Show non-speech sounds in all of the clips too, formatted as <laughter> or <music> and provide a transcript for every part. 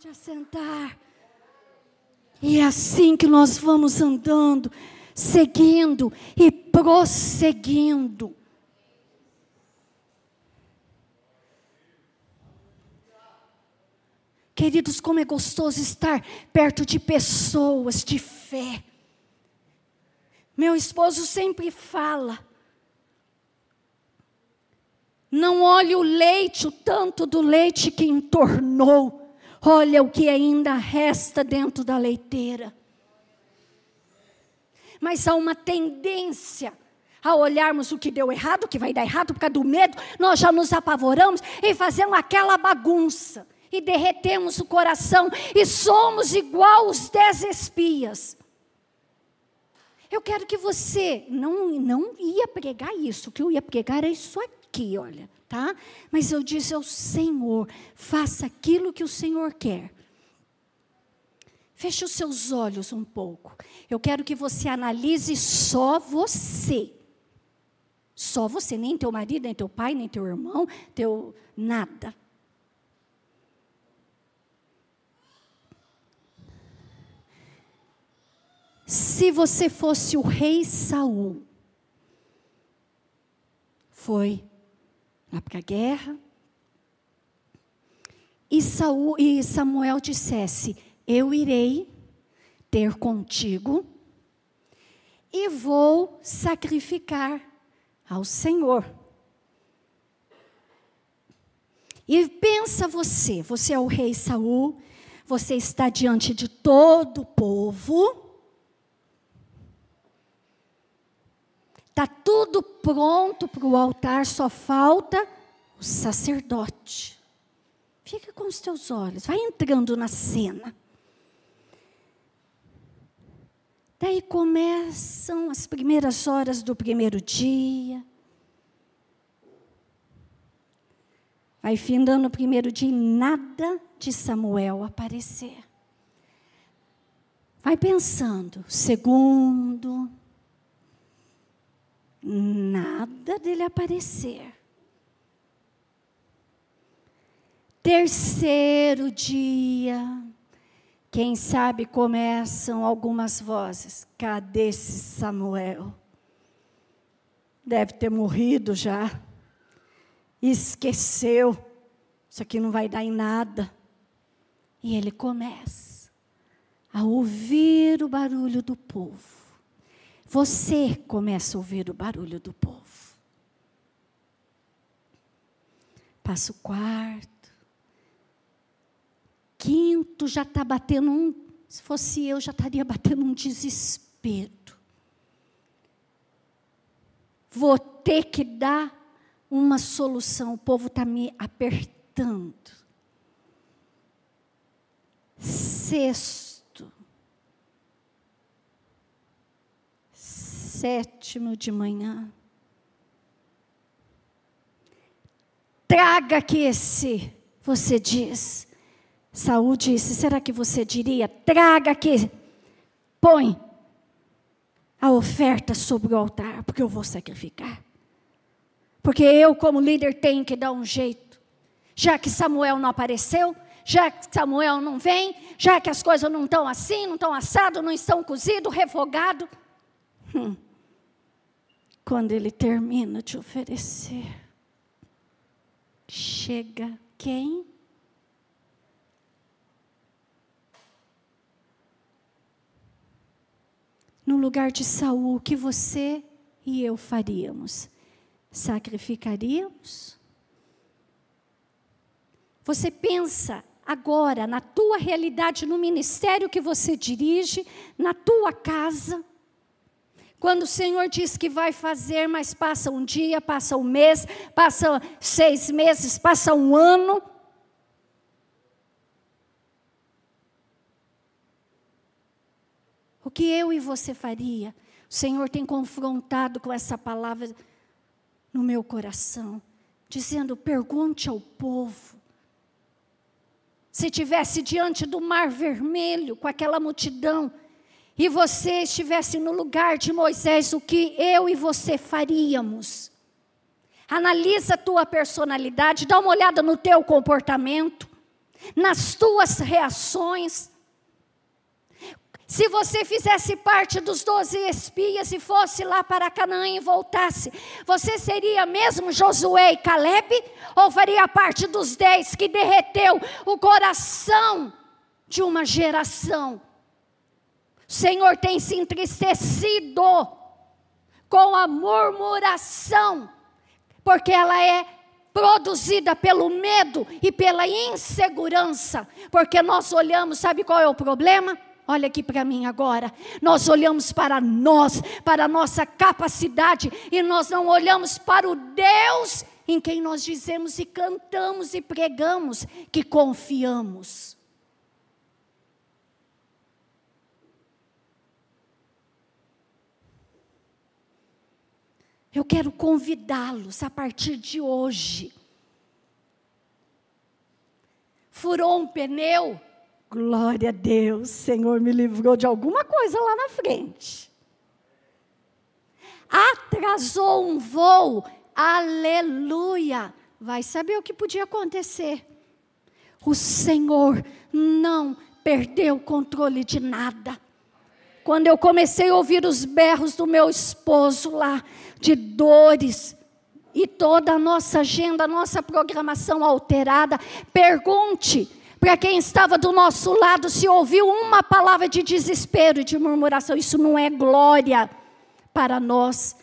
Pode assentar. E é assim que nós vamos andando, seguindo e prosseguindo. Queridos, como é gostoso estar perto de pessoas de fé. Meu esposo sempre fala: não olhe o leite, o tanto do leite que entornou, olha o que ainda resta dentro da leiteira. Mas há uma tendência a olharmos o que deu errado, o que vai dar errado por causa do medo, nós já nos apavoramos e fazemos aquela bagunça e derretemos o coração e somos igual os dez espias. Eu quero que você não não ia pregar isso, o que eu ia pregar era isso aqui, olha, tá? Mas eu disse ao Senhor, faça aquilo que o Senhor quer. Feche os seus olhos um pouco. Eu quero que você analise só você. Só você, nem teu marido, nem teu pai, nem teu irmão, teu nada. Se você fosse o rei Saul, foi lá para a guerra, e, Saul, e Samuel dissesse: Eu irei ter contigo e vou sacrificar ao Senhor. E pensa você, você é o rei Saul, você está diante de todo o povo, Está tudo pronto para o altar, só falta o sacerdote. Fica com os teus olhos, vai entrando na cena. Daí começam as primeiras horas do primeiro dia. Vai findando o primeiro dia e nada de Samuel aparecer. Vai pensando, segundo, nada dele aparecer. Terceiro dia, quem sabe começam algumas vozes. Cadê esse Samuel? Deve ter morrido já. Esqueceu. Isso aqui não vai dar em nada. E ele começa a ouvir o barulho do povo. Você começa a ouvir o barulho do povo. Passa o quarto. Quinto já está batendo um. Se fosse eu, já estaria batendo um desespero. Vou ter que dar uma solução. O povo está me apertando. Sexto sétimo de manhã. Traga que esse, você diz. Saúl disse: será que você diria? Traga que, põe a oferta sobre o altar, porque eu vou sacrificar. Porque eu, como líder, tenho que dar um jeito. Já que Samuel não apareceu, já que Samuel não vem, já que as coisas não estão assim, não estão assado, não estão cozido, refogado. Hum quando ele termina de oferecer, chega quem? No lugar de Saul, o que você e eu faríamos? Sacrificaríamos? Você pensa agora na tua realidade, no ministério que você dirige, na tua casa, quando o Senhor diz que vai fazer, mas passa um dia, passa um mês, passa seis meses, passa um ano. O que eu e você faria? O Senhor tem confrontado com essa palavra no meu coração, dizendo: pergunte ao povo. Se tivesse diante do mar vermelho, com aquela multidão, e você estivesse no lugar de Moisés, o que eu e você faríamos? Analisa a tua personalidade, dá uma olhada no teu comportamento. nas tuas reações. Se você fizesse parte dos doze espias e fosse lá para Canaã e voltasse, você seria mesmo Josué e Caleb? Ou faria parte dos dez que derreteu o coração de uma geração? O Senhor tem se entristecido com a murmuração, porque ela é produzida pelo medo e pela insegurança, porque nós olhamos, sabe qual é o problema? Olha aqui para mim agora. Nós olhamos para nós, para a nossa capacidade, e nós não olhamos para o Deus em quem nós dizemos e cantamos e pregamos que confiamos. Eu quero convidá-los a partir de hoje. Furou um pneu? Glória a Deus, Senhor me livrou de alguma coisa lá na frente. Atrasou um voo, aleluia. Vai saber o que podia acontecer. O Senhor não perdeu o controle de nada. Quando eu comecei a ouvir os berros do meu esposo lá, de dores, e toda a nossa agenda, a nossa programação alterada, pergunte para quem estava do nosso lado, se ouviu uma palavra de desespero de murmuração, isso não é glória para nós.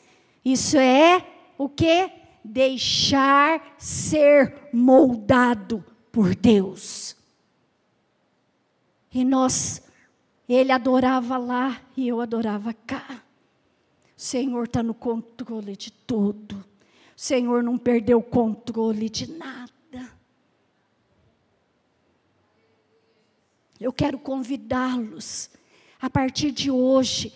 Isso é o que? Deixar ser moldado por Deus. E nós, ele adorava lá e eu adorava cá. O Senhor está no controle de tudo. O Senhor não perdeu o controle de nada. Eu quero convidá-los a partir de hoje.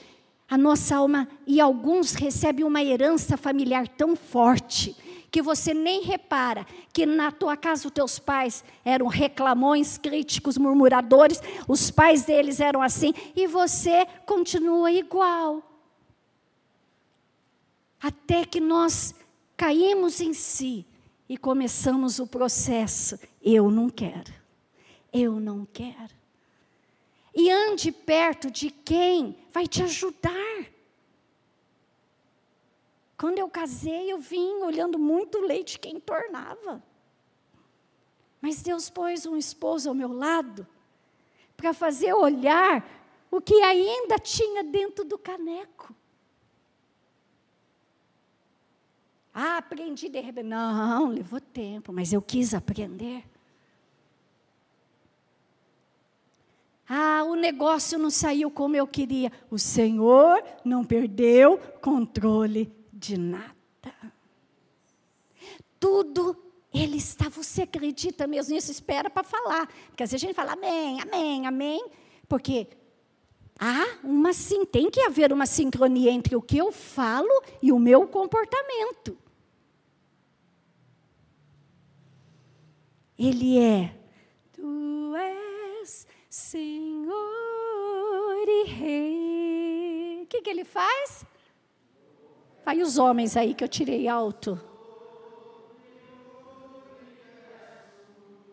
A nossa alma e alguns recebem uma herança familiar tão forte que você nem repara que na tua casa os teus pais eram reclamões, críticos, murmuradores, os pais deles eram assim e você continua igual. Até que nós caímos em si e começamos o processo. Eu não quero. Eu não quero e ande perto de quem vai te ajudar. Quando eu casei, eu vim olhando muito leite quem tornava. Mas Deus pôs um esposo ao meu lado para fazer olhar o que ainda tinha dentro do caneco. Ah, aprendi de repente. Não, levou tempo, mas eu quis aprender. Ah, o negócio não saiu como eu queria. O Senhor não perdeu controle de nada. Tudo ele está. Você acredita mesmo nisso? Espera para falar. Porque às vezes a gente fala amém, amém, amém. Porque há uma sim, tem que haver uma sincronia entre o que eu falo e o meu comportamento. Ele é. Tu és Senhor e Rei. O que, que ele faz? Vai os homens aí que eu tirei alto.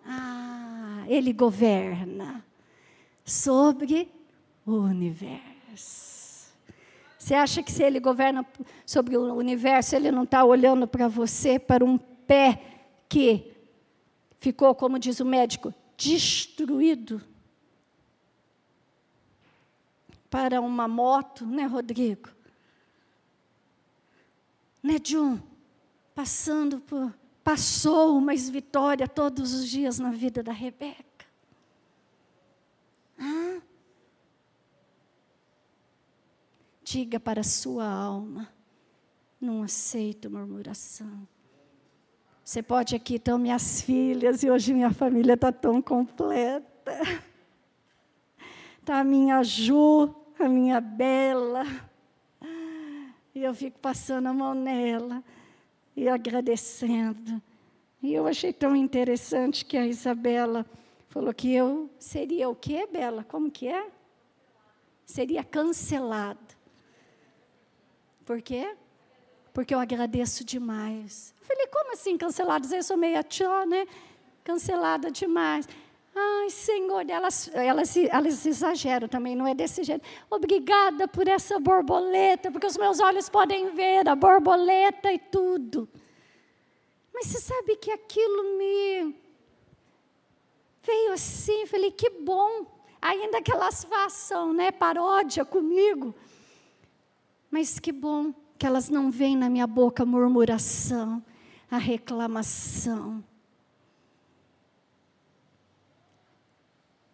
Ah, ele governa sobre o universo. Você acha que se ele governa sobre o universo, ele não está olhando para você, para um pé que ficou, como diz o médico, destruído? para uma moto, né, Rodrigo? Né, John? Passando por. Passou, mas vitória todos os dias na vida da Rebeca. Ah? Diga para a sua alma: não aceito murmuração. Você pode aqui, estão minhas filhas, e hoje minha família está tão completa. Está a minha Ju, a minha Bela. E eu fico passando a mão nela e agradecendo. E eu achei tão interessante que a Isabela falou que eu seria o quê, Bela? Como que é? Seria cancelada. Por quê? Porque eu agradeço demais. Eu falei, como assim cancelada? Eu sou meia tchó, né? Cancelada demais. Ai, Senhor, elas, elas, elas exageram também, não é desse jeito. Obrigada por essa borboleta, porque os meus olhos podem ver a borboleta e tudo. Mas você sabe que aquilo me veio assim, falei, que bom. Ainda aquelas façam, né, paródia comigo. Mas que bom que elas não vêm na minha boca murmuração, a reclamação.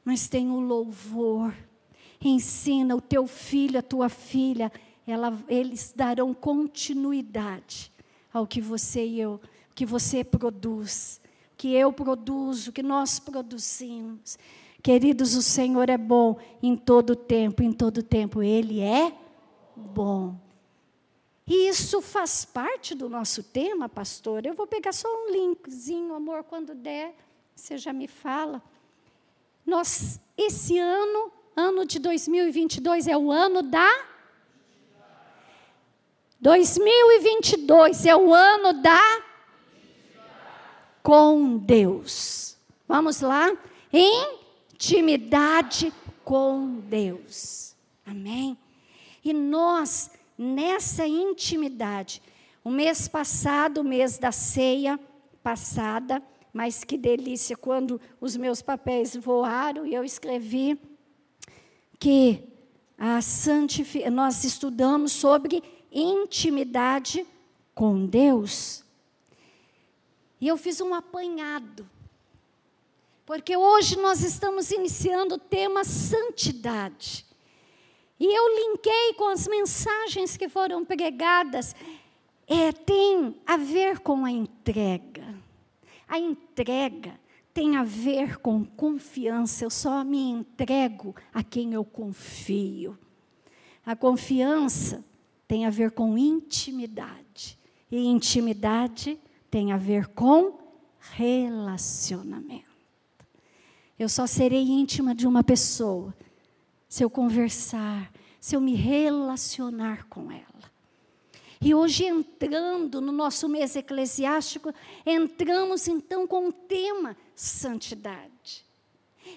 Mas tem o louvor. Ensina o teu filho, a tua filha, ela, eles darão continuidade ao que você e eu, que você produz, que eu produzo, que nós produzimos. Queridos, o Senhor é bom em todo tempo, em todo tempo Ele é bom. E isso faz parte do nosso tema, pastor. Eu vou pegar só um linkzinho, amor, quando der, você já me fala. Nós, esse ano, ano de 2022, é o ano da. 2022 é o ano da. Com Deus. Vamos lá? Intimidade com Deus. Amém? E nós, nessa intimidade, o mês passado, o mês da ceia passada, mas que delícia quando os meus papéis voaram e eu escrevi que a nós estudamos sobre intimidade com Deus. E eu fiz um apanhado. Porque hoje nós estamos iniciando o tema santidade. E eu linkei com as mensagens que foram pregadas. É, tem a ver com a entrega. A entrega tem a ver com confiança. Eu só me entrego a quem eu confio. A confiança tem a ver com intimidade. E intimidade tem a ver com relacionamento. Eu só serei íntima de uma pessoa se eu conversar, se eu me relacionar com ela. E hoje, entrando no nosso mês eclesiástico, entramos então com o tema santidade.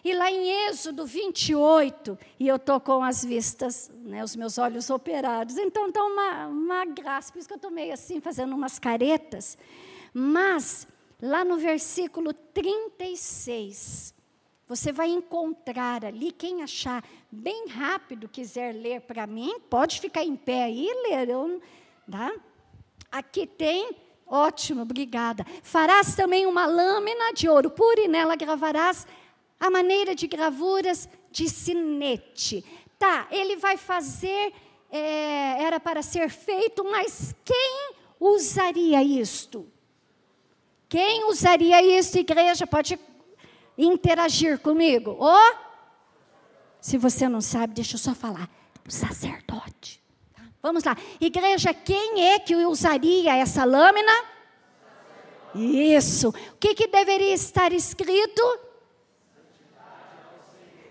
E lá em Êxodo 28, e eu estou com as vistas, né, os meus olhos operados, então está uma, uma graça, por isso que eu estou meio assim, fazendo umas caretas. Mas, lá no versículo 36, você vai encontrar ali, quem achar bem rápido, quiser ler para mim, pode ficar em pé aí ler. Eu, tá? Aqui tem, ótimo, obrigada. Farás também uma lâmina de ouro puro e nela gravarás a maneira de gravuras de sinete. Tá, ele vai fazer, é, era para ser feito, mas quem usaria isto? Quem usaria isso, igreja? Pode interagir comigo. Oh, se você não sabe, deixa eu só falar. O sacerdote. Tá? Vamos lá. Igreja, quem é que usaria essa lâmina? Isso. O que, que deveria estar escrito?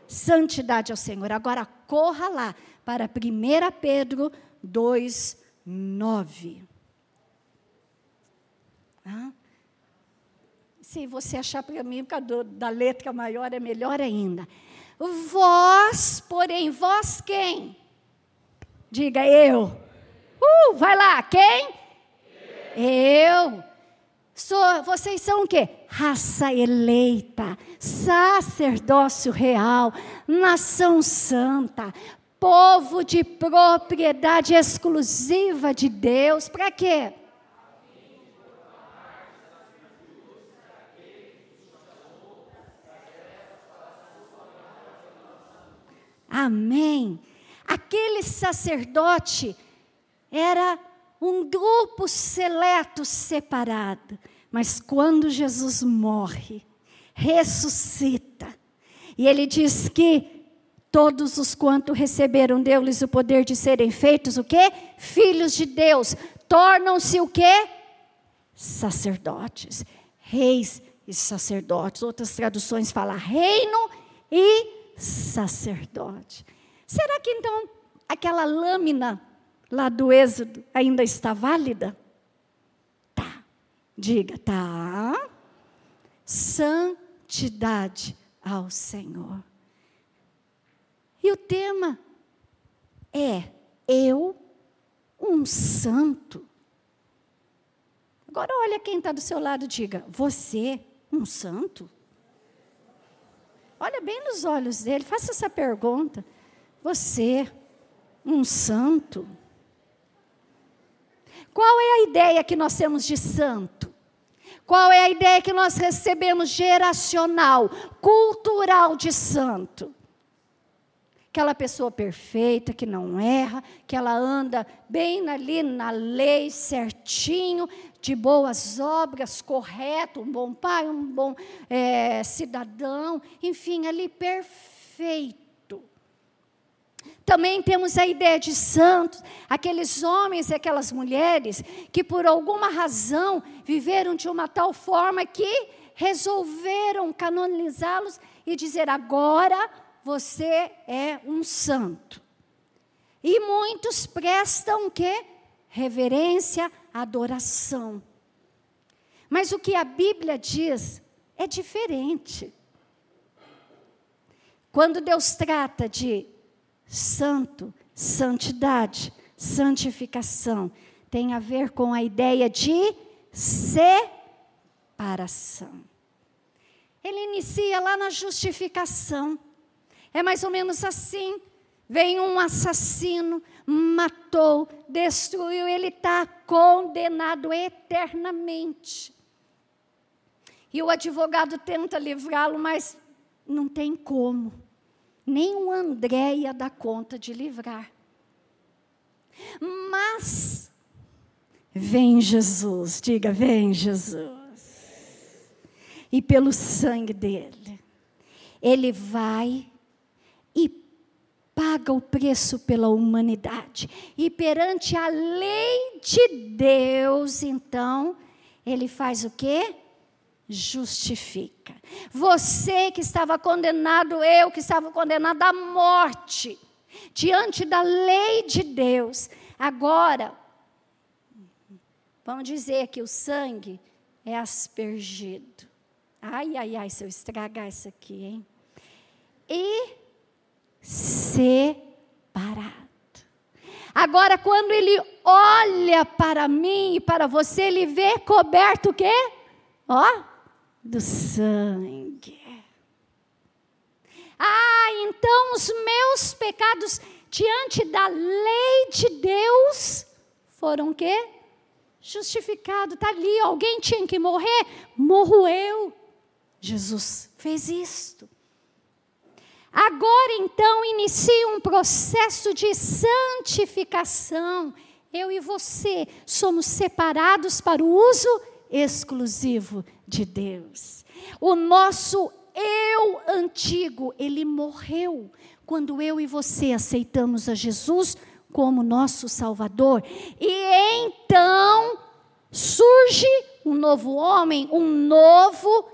Santidade ao Senhor. Agora corra lá para 1 Pedro 2, 9. Ah? Se você achar para mim, por causa da letra maior, é melhor ainda. Vós, porém, vós quem? Diga eu. Uh, vai lá, quem? Eu. Sou, vocês são o quê? Raça eleita, sacerdócio real, nação santa, povo de propriedade exclusiva de Deus. Para quê? Amém. Aquele sacerdote era um grupo seleto separado, mas quando Jesus morre, ressuscita, e ele diz que todos os quanto receberam deu-lhes o poder de serem feitos o quê? Filhos de Deus, tornam-se o quê? Sacerdotes, reis e sacerdotes. Outras traduções falam reino e sacerdote. Será que então aquela lâmina lá do Êxodo ainda está válida? Tá. Diga, tá. Santidade ao Senhor. E o tema é eu, um santo. Agora olha quem está do seu lado e diga: Você, um santo? Olha bem nos olhos dele, faça essa pergunta. Você, um santo? Qual é a ideia que nós temos de santo? Qual é a ideia que nós recebemos geracional, cultural de santo? Aquela pessoa perfeita, que não erra, que ela anda bem ali na lei, certinho, de boas obras, correto, um bom pai, um bom é, cidadão, enfim, ali perfeito. Também temos a ideia de santos, aqueles homens e aquelas mulheres que, por alguma razão, viveram de uma tal forma que resolveram canonizá-los e dizer: agora você é um santo. E muitos prestam que? Reverência, adoração. Mas o que a Bíblia diz é diferente. Quando Deus trata de santo, santidade, santificação, tem a ver com a ideia de separação. Ele inicia lá na justificação. É mais ou menos assim. Vem um assassino, matou, destruiu, ele está condenado eternamente. E o advogado tenta livrá-lo, mas não tem como. Nem o André ia dar conta de livrar. Mas vem Jesus, diga, vem Jesus. E pelo sangue dele, ele vai paga o preço pela humanidade. E perante a lei de Deus, então, ele faz o quê? Justifica. Você que estava condenado, eu que estava condenado à morte, diante da lei de Deus, agora, vamos dizer que o sangue é aspergido. Ai, ai, ai, se eu estragar isso aqui, hein? E separado. Agora, quando ele olha para mim e para você, ele vê coberto o quê? Ó, do sangue. Ah, então os meus pecados diante da lei de Deus foram quê? Justificado. Está ali, alguém tinha que morrer? Morro eu. Jesus fez isto. Agora então inicia um processo de santificação. Eu e você somos separados para o uso exclusivo de Deus. O nosso eu antigo, ele morreu quando eu e você aceitamos a Jesus como nosso Salvador. E então surge um novo homem, um novo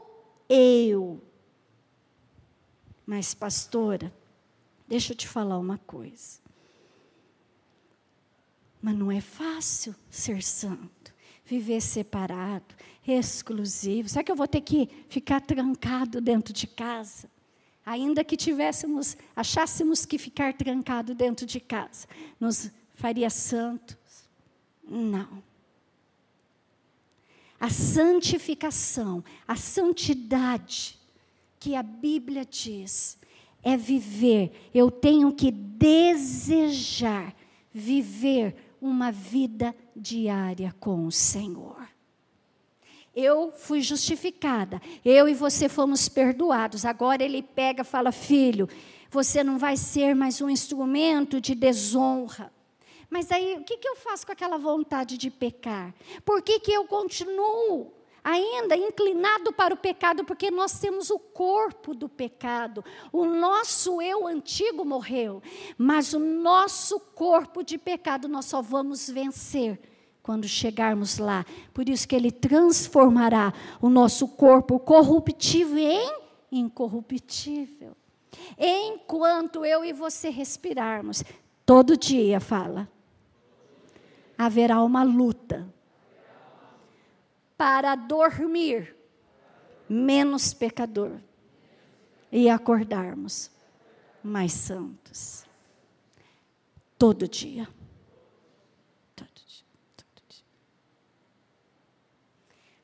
eu. Mas, pastora, deixa eu te falar uma coisa. Mas não é fácil ser santo, viver separado, exclusivo. Será que eu vou ter que ficar trancado dentro de casa? Ainda que tivéssemos, achássemos que ficar trancado dentro de casa nos faria santos? Não. A santificação, a santidade, que a Bíblia diz é viver, eu tenho que desejar viver uma vida diária com o Senhor. Eu fui justificada, eu e você fomos perdoados. Agora ele pega fala: Filho, você não vai ser mais um instrumento de desonra. Mas aí, o que, que eu faço com aquela vontade de pecar? Por que, que eu continuo ainda inclinado para o pecado, porque nós temos o corpo do pecado. O nosso eu antigo morreu, mas o nosso corpo de pecado nós só vamos vencer quando chegarmos lá. Por isso que ele transformará o nosso corpo corruptível em incorruptível. Enquanto eu e você respirarmos, todo dia fala, haverá uma luta para dormir menos pecador. e acordarmos mais santos. Todo dia. Todo dia. Todo dia.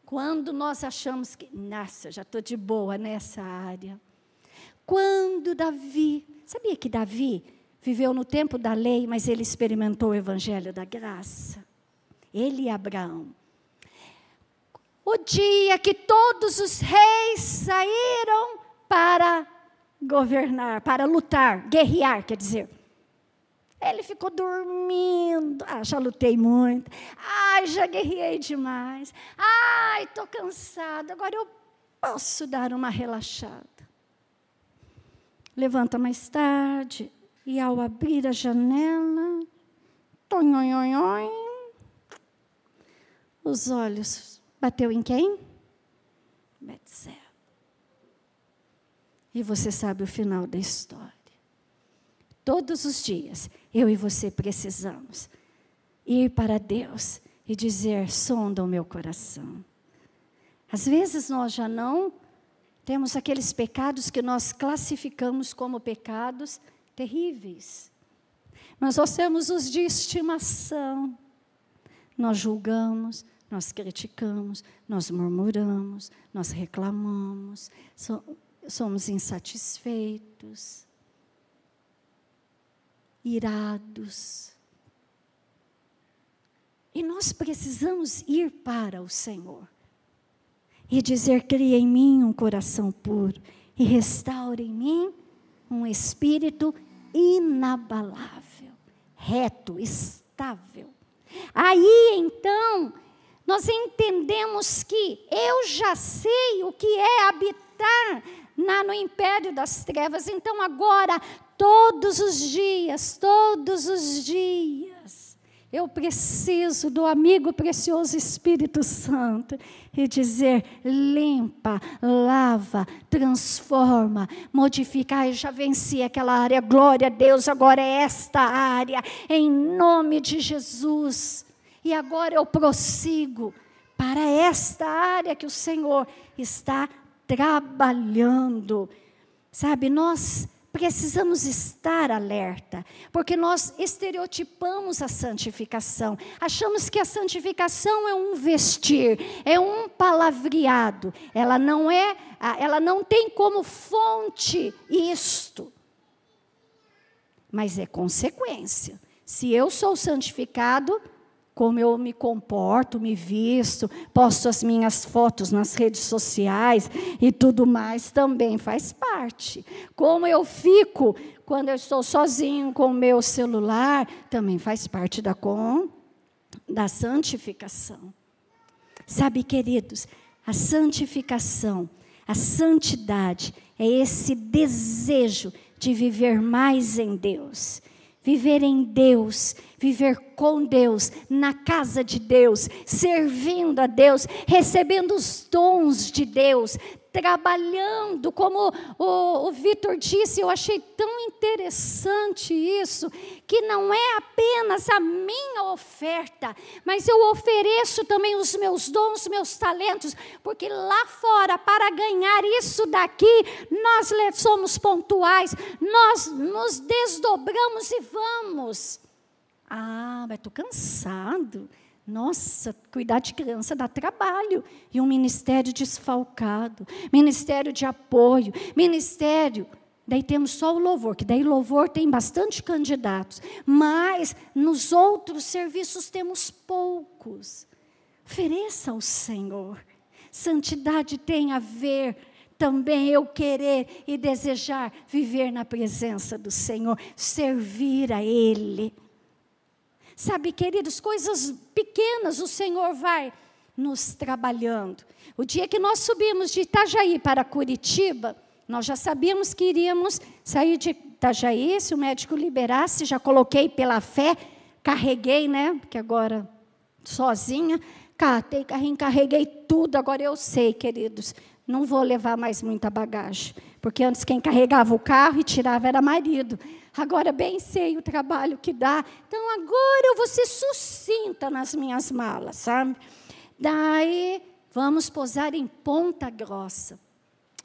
Quando nós achamos que, nossa, já estou de boa nessa área. Quando Davi, sabia que Davi viveu no tempo da lei, mas ele experimentou o evangelho da graça? Ele e Abraão. O dia que todos os reis saíram para governar, para lutar, guerrear, quer dizer. Ele ficou dormindo. Ah, já lutei muito. Ai, já guerrei demais. Ai, estou cansado. Agora eu posso dar uma relaxada. Levanta mais tarde e ao abrir a janela, tonhonhonhon, os olhos bateu em quem? Betseba. E você sabe o final da história. Todos os dias, eu e você precisamos ir para Deus e dizer: sonda o meu coração. Às vezes nós já não temos aqueles pecados que nós classificamos como pecados terríveis. Mas nós temos os de estimação. Nós julgamos, nós criticamos, nós murmuramos, nós reclamamos, somos insatisfeitos, irados. E nós precisamos ir para o Senhor e dizer: cria em mim um coração puro e restaure em mim um espírito inabalável, reto, estável. Aí então, nós entendemos que eu já sei o que é habitar na, no império das trevas. Então, agora, todos os dias, todos os dias, eu preciso do amigo precioso Espírito Santo e dizer: limpa, lava, transforma, modifica. Eu já venci aquela área, glória a Deus, agora é esta área, em nome de Jesus. E agora eu prossigo para esta área que o Senhor está trabalhando. Sabe, nós precisamos estar alerta, porque nós estereotipamos a santificação. Achamos que a santificação é um vestir, é um palavreado. Ela não é, ela não tem como fonte isto. Mas é consequência. Se eu sou santificado, como eu me comporto, me visto, posto as minhas fotos nas redes sociais e tudo mais, também faz parte. Como eu fico quando eu estou sozinho com o meu celular, também faz parte da com da santificação. Sabe, queridos, a santificação, a santidade é esse desejo de viver mais em Deus viver em Deus, viver com Deus, na casa de Deus, servindo a Deus, recebendo os dons de Deus, trabalhando, como o, o Vitor disse, eu achei tão interessante isso, que não é apenas a minha oferta, mas eu ofereço também os meus dons, meus talentos, porque lá fora, para ganhar isso daqui, nós somos pontuais, nós nos desdobramos e vamos. Ah, mas estou cansado. Nossa, cuidar de criança dá trabalho. E um ministério desfalcado, ministério de apoio, ministério. Daí temos só o louvor, que daí louvor tem bastante candidatos, mas nos outros serviços temos poucos. Ofereça ao Senhor. Santidade tem a ver também eu querer e desejar viver na presença do Senhor, servir a Ele. Sabe, queridos, coisas pequenas o Senhor vai nos trabalhando. O dia que nós subimos de Itajaí para Curitiba, nós já sabíamos que iríamos sair de Itajaí, se o médico liberasse, já coloquei pela fé, carreguei, né? Porque agora sozinha, catei carreguei tudo. Agora eu sei, queridos, não vou levar mais muita bagagem, porque antes quem carregava o carro e tirava era marido. Agora bem sei o trabalho que dá. Então agora eu vou ser sucinta nas minhas malas, sabe? Daí vamos posar em Ponta Grossa.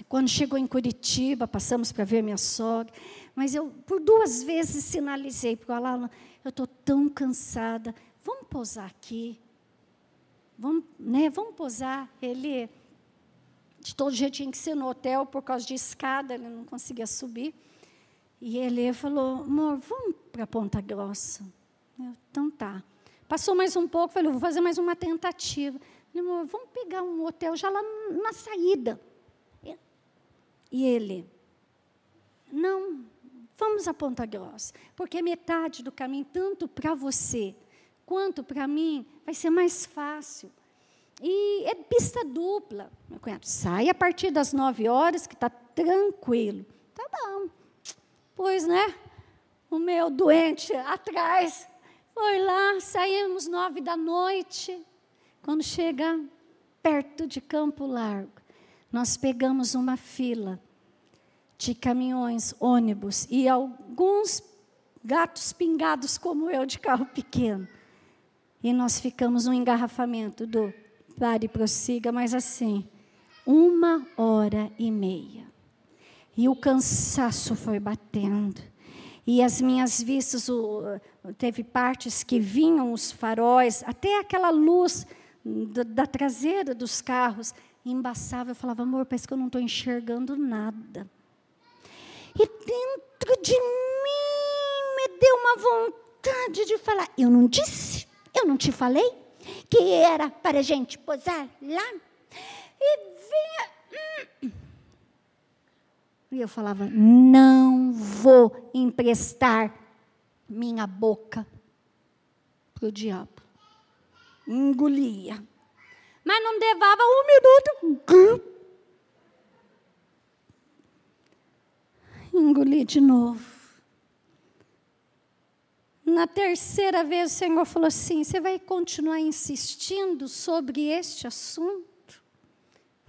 Quando chegou em Curitiba, passamos para ver minha sogra. Mas eu, por duas vezes, sinalizei para o eu estou tão cansada, vamos pousar aqui. Vamos, né, vamos pousar. Ele, de todo jeito, tinha que ser no hotel por causa de escada, ele não conseguia subir. E ele falou: amor, vamos para Ponta Grossa. Eu, então tá. Passou mais um pouco, falei: vou fazer mais uma tentativa. Ele, amor, vamos pegar um hotel já lá na saída. E ele, não, vamos a Ponta Grossa, porque metade do caminho, tanto para você quanto para mim, vai ser mais fácil. E é pista dupla. Meu cunhado, sai a partir das nove horas, que está tranquilo. Tá bom. Pois, né? O meu doente atrás foi lá, saímos nove da noite. Quando chega perto de Campo Largo, nós pegamos uma fila de caminhões, ônibus e alguns gatos pingados como eu de carro pequeno. E nós ficamos no engarrafamento do pare e prossiga, mas assim, uma hora e meia. E o cansaço foi batendo. E as minhas vistas, o, teve partes que vinham os faróis, até aquela luz da, da traseira dos carros, embaçava. Eu falava, amor, parece que eu não estou enxergando nada. E dentro de mim me deu uma vontade de falar. Eu não disse, eu não te falei que era para a gente posar lá. E vinha. Hum. E eu falava: não vou emprestar minha boca para o diabo. Engolia. Mas não levava um minuto. Engoli de novo. Na terceira vez o Senhor falou assim: Você vai continuar insistindo sobre este assunto?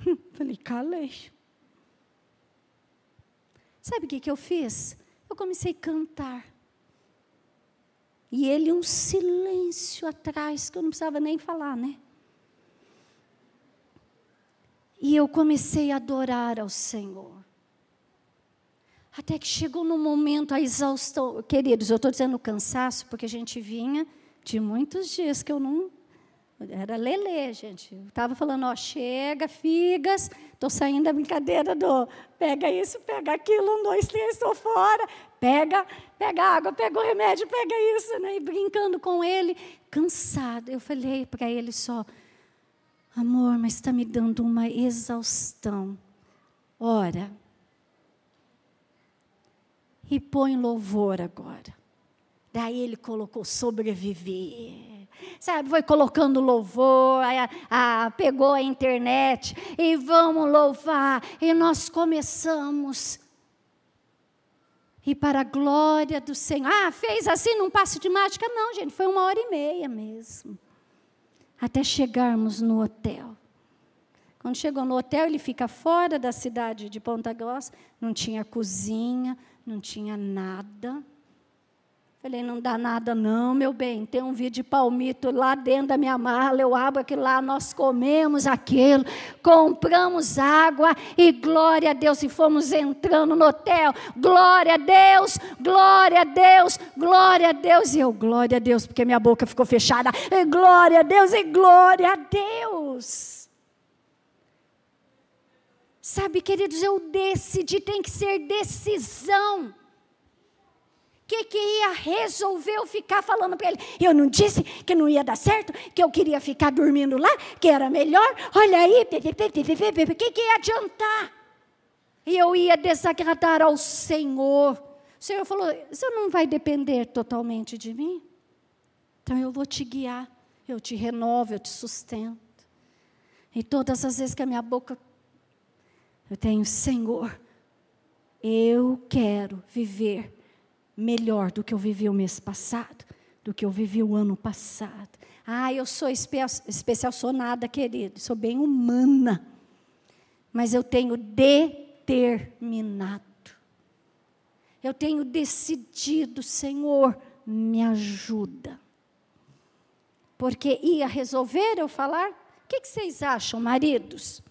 <laughs> Falei, calei. Sabe o que, que eu fiz? Eu comecei a cantar. E ele, um silêncio atrás, que eu não precisava nem falar, né? E eu comecei a adorar ao Senhor. Até que chegou no momento a exaustão. Queridos, eu estou dizendo cansaço, porque a gente vinha de muitos dias que eu não. Era lelê, gente. Estava falando, ó, chega, figas, estou saindo da brincadeira do pega isso, pega aquilo, um, dois, três, estou fora, pega, pega água, pega o remédio, pega isso, né? E brincando com ele, cansado. Eu falei para ele só, amor, mas está me dando uma exaustão. Ora, e põe louvor agora. Daí ele colocou sobreviver. Sabe, foi colocando louvor, a, a, pegou a internet e vamos louvar. E nós começamos. E para a glória do Senhor. Ah, fez assim num passo de mágica? Não, gente, foi uma hora e meia mesmo. Até chegarmos no hotel. Quando chegou no hotel, ele fica fora da cidade de Ponta Grossa, não tinha cozinha, não tinha nada. Falei, não dá nada não, meu bem. Tem um vídeo de palmito lá dentro da minha mala. Eu abro aquilo lá, nós comemos aquilo, compramos água e glória a Deus. E fomos entrando no hotel. Glória a Deus, glória a Deus, glória a Deus. E eu, glória a Deus, porque minha boca ficou fechada. E glória a Deus e glória a Deus. Sabe, queridos, eu decidi, tem que ser decisão. Que, que ia resolver eu ficar falando para ele? Eu não disse que não ia dar certo, que eu queria ficar dormindo lá, que era melhor. Olha aí, o que, que ia adiantar? E eu ia desagradar ao Senhor. O Senhor falou: Você não vai depender totalmente de mim? Então eu vou te guiar, eu te renovo, eu te sustento. E todas as vezes que a minha boca eu tenho, Senhor, eu quero viver melhor do que eu vivi o mês passado, do que eu vivi o ano passado. Ah, eu sou espe especial, sou nada, querido, sou bem humana. Mas eu tenho determinado. Eu tenho decidido, Senhor, me ajuda. Porque ia resolver eu falar? O que, que vocês acham, maridos?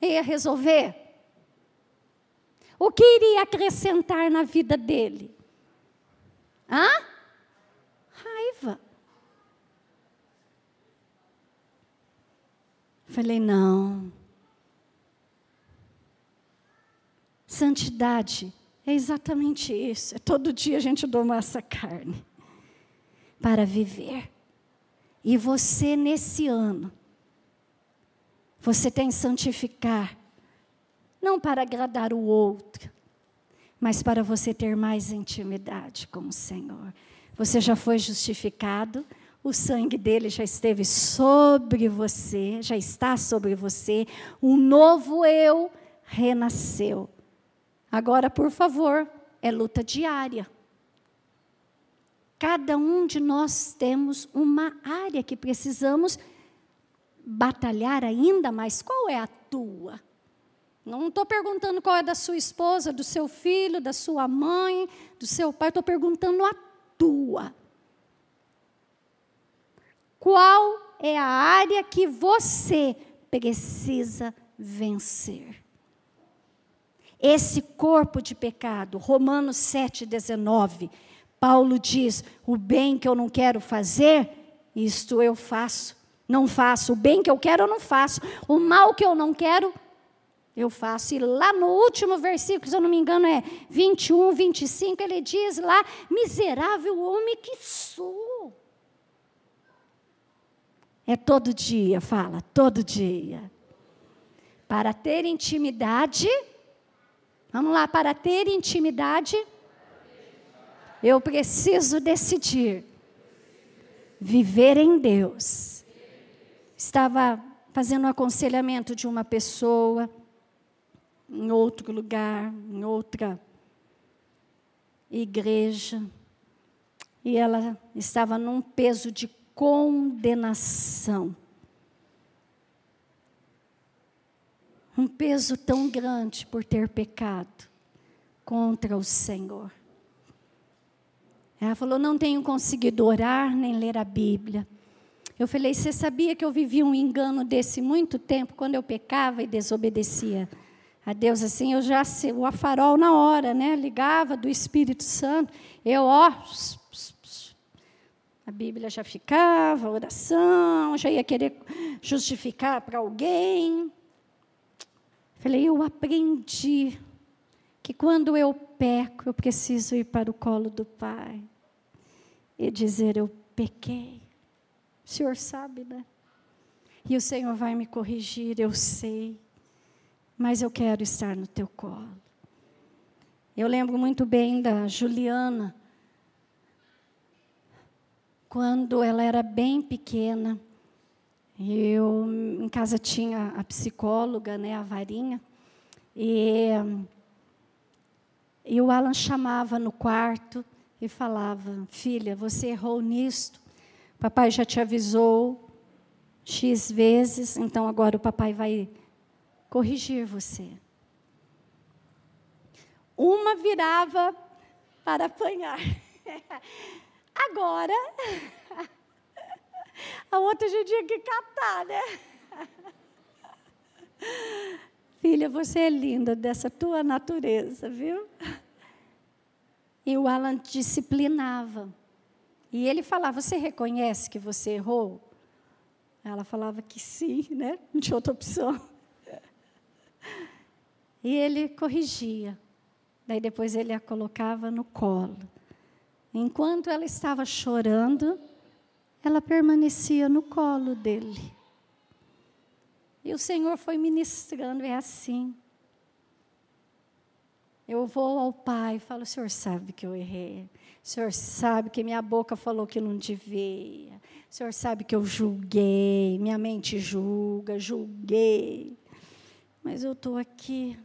ia resolver? O que iria acrescentar na vida dele? Hã? Raiva. Falei, não. Santidade é exatamente isso. É todo dia a gente domar essa carne para viver. E você, nesse ano, você tem que santificar, não para agradar o outro, mas para você ter mais intimidade com o Senhor. Você já foi justificado, o sangue dele já esteve sobre você, já está sobre você, um novo eu renasceu. Agora, por favor, é luta diária. Cada um de nós temos uma área que precisamos batalhar ainda mais. Qual é a tua? Não estou perguntando qual é da sua esposa, do seu filho, da sua mãe, do seu pai, estou perguntando a tua. Qual é a área que você precisa vencer? esse corpo de pecado. Romanos 7,19. Paulo diz: O bem que eu não quero fazer, isto eu faço. Não faço. O bem que eu quero, eu não faço. O mal que eu não quero, eu faço. E lá no último versículo, se eu não me engano, é 21, 25, ele diz lá: Miserável homem que sou. É todo dia, fala, todo dia. Para ter intimidade Vamos lá, para ter intimidade, eu preciso decidir viver em Deus. Estava fazendo um aconselhamento de uma pessoa em outro lugar, em outra igreja, e ela estava num peso de condenação. um peso tão grande por ter pecado contra o Senhor. Ela falou: Não tenho conseguido orar nem ler a Bíblia. Eu falei: Você sabia que eu vivia um engano desse muito tempo, quando eu pecava e desobedecia a Deus assim? Eu já, o farol na hora, né? Ligava do Espírito Santo. Eu, ó, a Bíblia já ficava, oração, já ia querer justificar para alguém. Falei, eu aprendi que quando eu peco, eu preciso ir para o colo do Pai e dizer: Eu pequei. O Senhor sabe, né? E o Senhor vai me corrigir, eu sei. Mas eu quero estar no teu colo. Eu lembro muito bem da Juliana, quando ela era bem pequena. Eu em casa tinha a psicóloga, né, a varinha, e, e o Alan chamava no quarto e falava: Filha, você errou nisto, papai já te avisou X vezes, então agora o papai vai corrigir você. Uma virava para apanhar. <laughs> Agora, <laughs> a outra já tinha que catar, né? <laughs> Filha, você é linda dessa tua natureza, viu? E o Alan disciplinava. E ele falava: Você reconhece que você errou? Ela falava que sim, né? Não tinha outra opção. E ele corrigia. Daí depois ele a colocava no colo. Enquanto ela estava chorando, ela permanecia no colo dele. E o Senhor foi ministrando, é assim. Eu vou ao Pai e falo: o Senhor sabe que eu errei. O Senhor sabe que minha boca falou que não devia. O Senhor sabe que eu julguei. Minha mente julga, julguei. Mas eu estou aqui.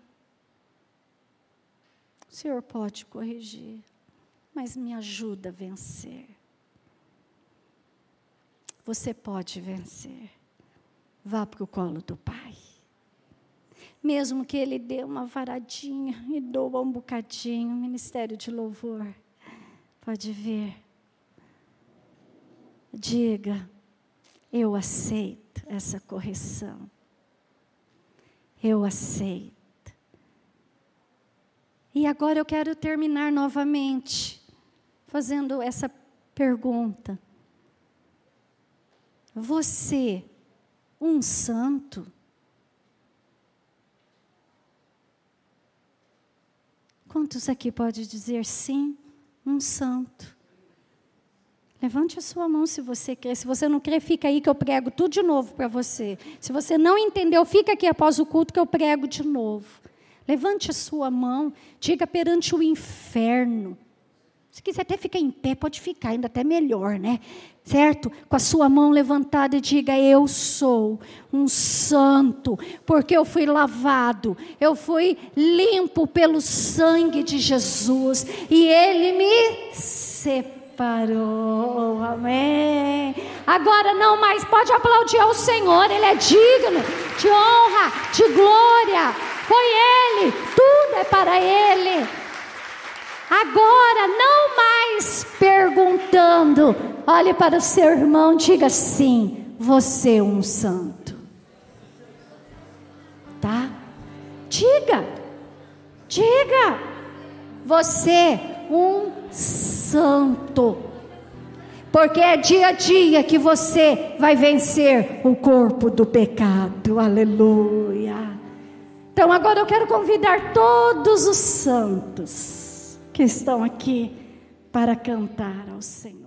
O Senhor pode corrigir, mas me ajuda a vencer. Você pode vencer. Vá para o colo do Pai. Mesmo que Ele dê uma varadinha e doa um bocadinho, ministério de louvor, pode ver. Diga, eu aceito essa correção. eu aceito. E agora eu quero terminar novamente fazendo essa pergunta. Você, um santo, Quantos aqui pode dizer sim, um santo? Levante a sua mão se você quer. Se você não crê, fica aí que eu prego tudo de novo para você. Se você não entendeu, fica aqui após o culto que eu prego de novo. Levante a sua mão, diga perante o inferno. Se quiser até ficar em pé, pode ficar, ainda até melhor, né? Certo? Com a sua mão levantada e diga: Eu sou um santo, porque eu fui lavado, eu fui limpo pelo sangue de Jesus e Ele me separou. Amém. Agora não mais pode aplaudir ao Senhor, Ele é digno de honra, de glória. Foi Ele, tudo é para Ele. Agora, não mais perguntando, olhe para o seu irmão, diga assim: você é um santo. Tá? Diga, diga, você é um santo. Porque é dia a dia que você vai vencer o corpo do pecado. Aleluia. Então agora eu quero convidar todos os santos que estão aqui para cantar ao Senhor.